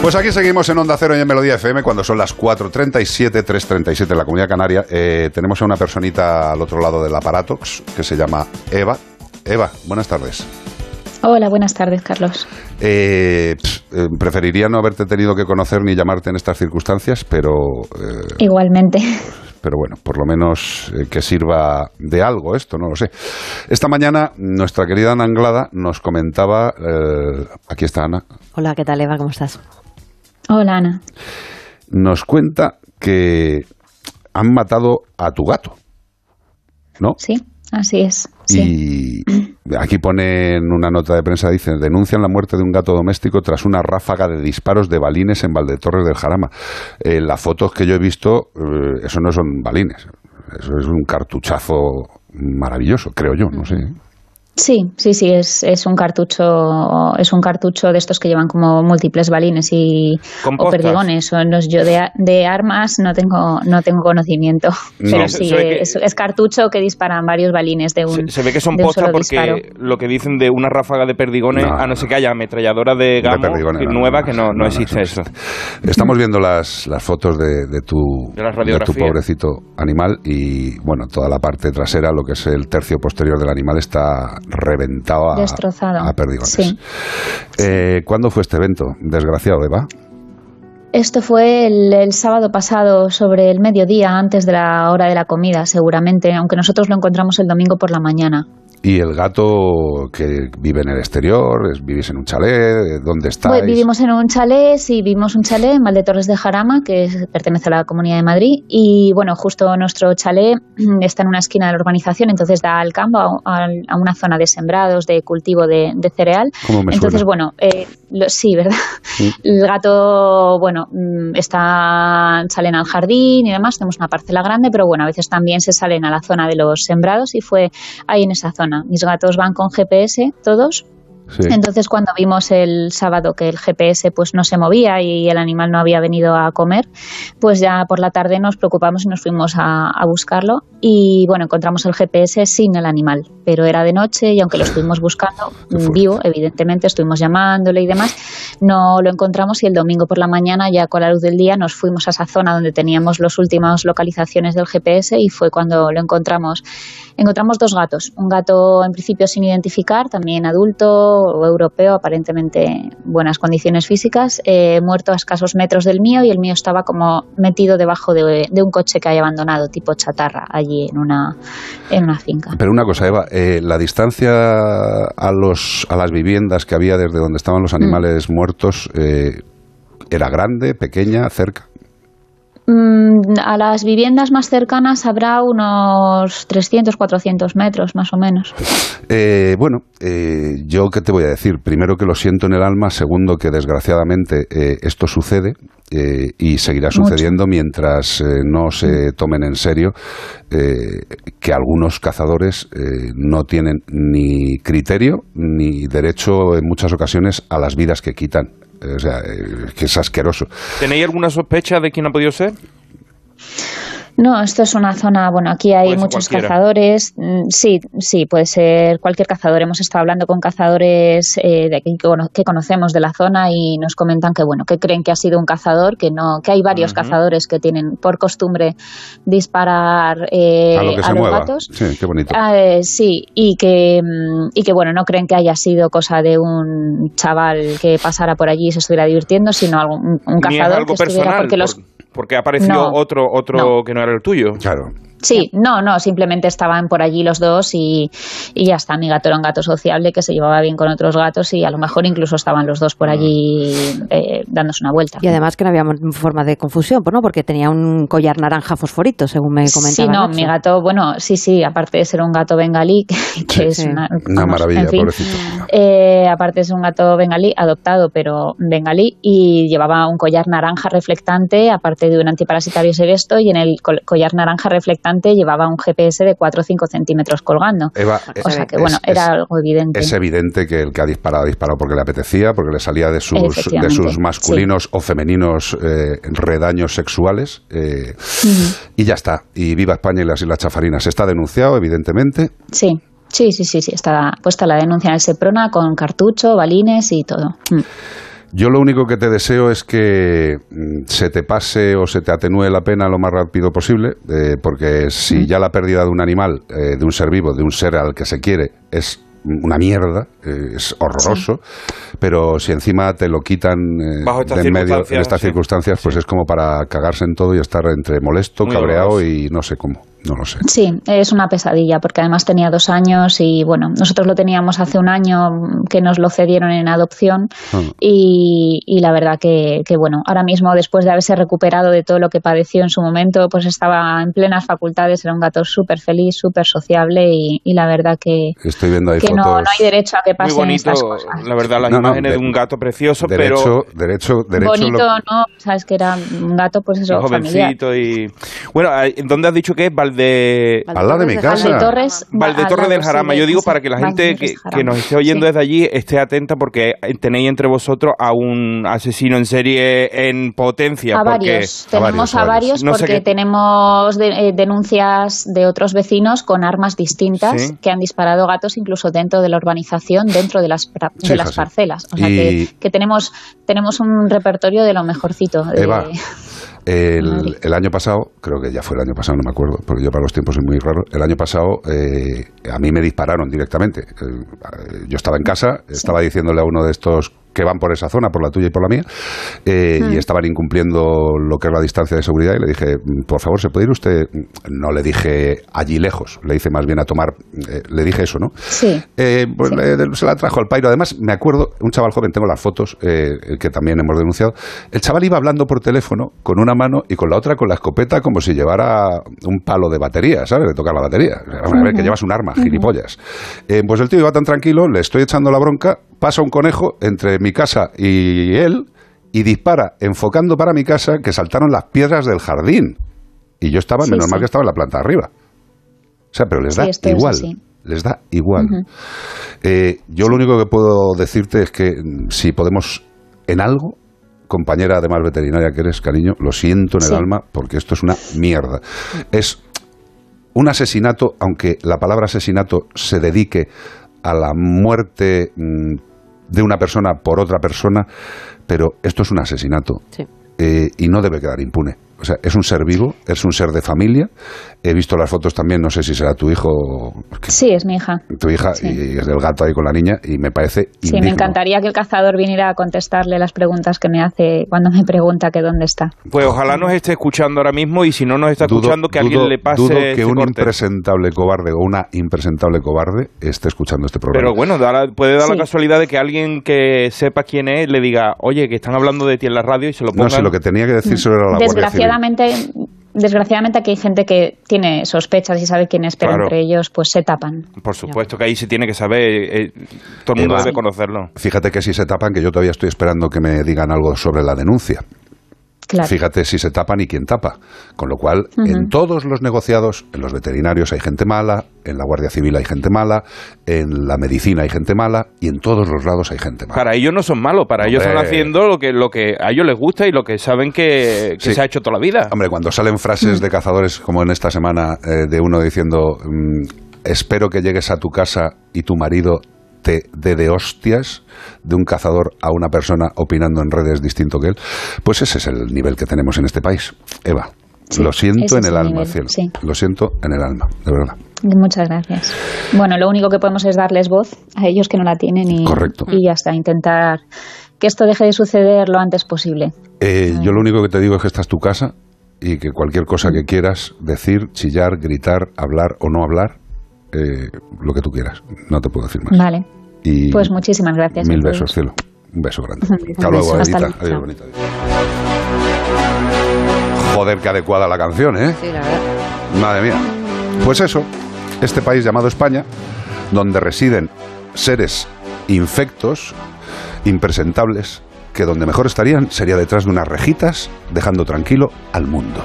Pues aquí seguimos en Onda Cero y en Melodía FM cuando son las 4.37, 3.37 en la Comunidad Canaria. Eh, tenemos a una personita al otro lado del aparato que se llama Eva. Eva, buenas tardes. Hola, buenas tardes, Carlos. Eh, eh, preferiría no haberte tenido que conocer ni llamarte en estas circunstancias, pero... Igualmente. Pero bueno, por lo menos que sirva de algo esto, no lo sé. Esta mañana nuestra querida Ana Anglada nos comentaba... aquí está Ana. Hola, ¿qué tal Eva? ¿Cómo estás? Hola, Ana. Nos cuenta que han matado a tu gato, ¿no? Sí, así es. Y aquí pone en una nota de prensa, dice, denuncian la muerte de un gato doméstico tras una ráfaga de disparos de balines en Valdetorres del Jarama. En las fotos que yo he visto, eh, eso no son balines, eso es un cartuchazo maravilloso, creo yo, no sé. Sí, sí, sí, es, es un cartucho, es un cartucho de estos que llevan como múltiples balines y o perdigones. O yo de, armas no tengo, no tengo conocimiento, pero sí, es, cartucho que disparan varios balines de un. Se, ve que son postas porque lo que dicen de una ráfaga de perdigones, a no ser que haya ametralladora de gamo nueva, que no, no, existe eso. Estamos viendo las, las fotos de, de, tu, de, tu pobrecito animal y bueno, toda la parte trasera, lo que es el tercio posterior del animal está reventado a, Destrozado. a perdigones. Eh, ¿Cuándo fue este evento? Desgraciado, Eva. Esto fue el, sábado pasado, sobre el mediodía, antes de la hora de la comida, seguramente, aunque nosotros lo encontramos el domingo por la mañana. ¿Y el gato que vive en el exterior? ¿Vivís en un chalet? ¿Dónde estáis? Pues vivimos en un chalet, sí, vivimos un chalet en Valdetorres de Jarama, que pertenece a la Comunidad de Madrid. Y bueno, justo nuestro chalet está en una esquina de la urbanización, entonces da al campo, a, una zona de sembrados, de cultivo de, cereal. entonces, bueno, eh, sí, ¿verdad? El gato, bueno, mm, está, salen al jardín y demás, tenemos una parcela grande, pero bueno, a veces también se salen a la zona de los sembrados y fue ahí en esa zona. Mis gatos van con GPS, todos, entonces, cuando vimos el sábado que el GPS pues no se movía y el animal no había venido a comer, pues ya por la tarde nos preocupamos y nos fuimos a, buscarlo. Y bueno, encontramos el GPS sin el animal, pero era de noche y aunque lo estuvimos buscando vivo, evidentemente, estuvimos llamándole y demás, no lo encontramos y el domingo por la mañana, ya con la luz del día, nos fuimos a esa zona donde teníamos las últimas localizaciones del GPS y fue cuando lo encontramos. Encontramos dos gatos, un gato en principio sin identificar, también adulto, europeo, aparentemente buenas condiciones físicas, eh, muerto a escasos metros del mío y el mío estaba como metido debajo de, un coche que hay abandonado, tipo chatarra, allí en una, en una finca. Pero una cosa, Eva, eh, la distancia a, los, a las viviendas que había desde donde estaban los mm. animales muertos eh, era grande, pequeña, cerca. Mm, a las viviendas más cercanas habrá unos 300, 400 metros, más o menos. Eh, bueno, eh, yo qué te voy a decir. Primero que lo siento en el alma, segundo que desgraciadamente eh, esto sucede y seguirá sucediendo mientras no se tomen en serio que algunos cazadores no tienen ni criterio ni derecho en muchas ocasiones a las vidas que quitan. O sea, es asqueroso. ¿Tenéis alguna sospecha de quién ha podido ser? No, esto es una zona, bueno, aquí hay muchos cazadores. Mm, sí, sí, puede ser cualquier cazador. Hemos estado hablando con cazadores eh, de que, conocemos de la zona y nos comentan que, bueno, que creen que ha sido un cazador, que no, que hay varios cazadores que tienen por costumbre disparar eh, a, los gatos. Sí, qué bonito. Ah, eh, sí, y que, mm, y que, bueno, no creen que haya sido cosa de un chaval que pasara por allí y se estuviera divirtiendo, sino algún, un cazador que estuviera porque los porque ha aparecido otro, otro que no era el tuyo. Claro. Sí, no, no, simplemente estaban por allí los dos y, ya está. Mi gato era un gato sociable que se llevaba bien con otros gatos y a lo mejor incluso estaban los dos por allí eh, dándose una vuelta. Y además que no había forma de confusión, ¿no? Porque tenía un collar naranja fosforito, según me comentaba. Sí, no, mi gato, bueno, sí, sí, aparte de ser un gato bengalí, que, es una, maravilla, pobrecito. Eh, aparte es un gato bengalí, adoptado, pero bengalí, y llevaba un collar naranja reflectante, aparte de un antiparasitario sevesto, y en el collar naranja reflectante llevaba un GPS de 4 o 5 centímetros colgando. o sea que, bueno, era algo evidente. Es evidente que el que ha disparado ha disparado porque le apetecía, porque le salía de sus, de sus masculinos o femeninos eh, redaños sexuales. Eh, y ya está. Y viva España y las Islas Chafarinas. Está denunciado, evidentemente. Sí. Sí, sí, sí, sí, está puesta la denuncia en el SEPRONA con cartucho, balines y todo. Mm. Yo lo único que te deseo es que mm, se te pase o se te atenúe la pena lo más rápido posible, eh, porque si ya la pérdida de un animal, eh, de un ser vivo, de un ser al que se quiere, es una mierda, eh, es horroroso, pero si encima te lo quitan de en medio en estas circunstancias, pues es como para cagarse en todo y estar entre molesto, cabreado y no sé cómo. No lo sé. Sí, es una pesadilla porque además tenía dos años y bueno, nosotros lo teníamos hace un año que nos lo cedieron en adopción ah. y, la verdad que, bueno, ahora mismo después de haberse recuperado de todo lo que padeció en su momento, pues estaba en plenas facultades, era un gato súper feliz, súper sociable y, la verdad que, Estoy viendo que no, hay derecho a que pasen estas cosas. La verdad, la imagen de, un gato precioso, derecho, pero... Derecho, derecho... Bonito, ¿no? Sabes que era un gato, pues eso, jovencito y... Bueno, ¿dónde has dicho que es? De Al lado de mi casa. Valdetorres, del Jarama. Yo digo para que la gente que, nos esté oyendo desde allí esté atenta porque tenéis entre vosotros a un asesino en serie en potencia. A varios. Tenemos a varios, porque tenemos eh, denuncias de otros vecinos con armas distintas que han disparado gatos incluso dentro de la urbanización, dentro de las, de las parcelas. O sea que, que, tenemos, tenemos un repertorio de lo mejorcito. De... El, año pasado, creo que ya fue el año pasado, no me acuerdo, porque yo para los tiempos soy muy raro. El año pasado eh, a mí me dispararon directamente. Eh, yo estaba en casa, estaba diciéndole a uno de estos que van por esa zona, por la tuya y por la mía, eh, y hmm. estaban incumpliendo lo que es la distancia de seguridad y le dije, por favor, ¿se puede ir usted? No le dije allí lejos, le hice más bien a tomar, eh, le dije eso, ¿no? Sí. Eh, pues se la trajo al pairo. Además, me acuerdo, un chaval joven, tengo las fotos que también hemos denunciado, el chaval iba hablando por teléfono con una mano y con la otra con la escopeta como si llevara un palo de batería, ¿sabes? De tocar la batería. A ver, que llevas un arma, gilipollas. pues el tío iba tan tranquilo, le estoy echando la bronca, pasa un conejo entre mi casa y él y dispara enfocando para mi casa que saltaron las piedras del jardín. Y yo estaba, menos mal que estaba en la planta arriba. O sea, pero les da igual. Les da igual. Eh, yo lo único que puedo decirte es que mm, si podemos en algo, compañera además veterinaria que eres, cariño, lo siento en el alma porque esto es una mierda. Es un asesinato, aunque la palabra asesinato se dedique a la muerte mm, de una persona por otra persona, pero esto es un asesinato eh, y no debe quedar impune. O sea, es un ser vivo, es un ser de familia. He visto las fotos también, no sé si será tu hijo. Sí, es mi hija. Tu hija y es del gato ahí con la niña y me parece. Sí, me encantaría que el cazador viniera a contestarle las preguntas que me hace cuando me pregunta que dónde está. Pues ojalá nos esté escuchando ahora mismo y si no nos está escuchando, que alguien le pase. Dudo que un impresentable cobarde o una impresentable cobarde esté escuchando este programa. Pero bueno, puede dar la casualidad de que alguien que sepa quién es le diga, oye, que están hablando de ti en la radio y se lo pongan. No, si lo que tenía que decir era la Guardia desgraciadamente, desgraciadamente aquí hay gente que tiene sospechas y sabe quién es, pero entre ellos pues se tapan. Por supuesto que ahí se tiene que saber, eh, todo el mundo debe conocerlo. Fíjate que si se tapan, que yo todavía estoy esperando que me digan algo sobre la denuncia. Fíjate si se tapan y quién tapa. Con lo cual, en todos los negociados, en los veterinarios hay gente mala, en la Guardia Civil hay gente mala, en la medicina hay gente mala y en todos los lados hay gente mala. Para ellos no son malos, para ellos están haciendo lo que, lo que a ellos les gusta y lo que saben que, se ha hecho toda la vida. Hombre, cuando salen frases de cazadores como en esta semana eh, de uno diciendo mm, espero que llegues a tu casa y tu marido te dé de hostias de un cazador a una persona opinando en redes distinto que él, pues ese es el nivel que tenemos en este país. Eva, lo siento en el alma, cielo. Lo siento en el alma, de verdad. Muchas gracias. Bueno, lo único que podemos es darles voz a ellos que no la tienen y, Correcto. y ya está, intentar que esto deje de suceder lo antes posible. Eh, yo lo único que te digo es que esta es tu casa y que cualquier cosa que quieras decir, chillar, gritar, hablar o no hablar, eh, lo que tú quieras. No te puedo decir más. Vale. Y pues muchísimas gracias. Mil besos, cielo. Un beso grande. Hasta luego, Adiós, bonita. Joder, qué adecuada la canción, ¿eh? Sí, la verdad. Madre mía. Pues eso, este país llamado España, donde residen seres infectos, impresentables, que donde mejor estarían sería detrás de unas rejitas, dejando tranquilo al mundo.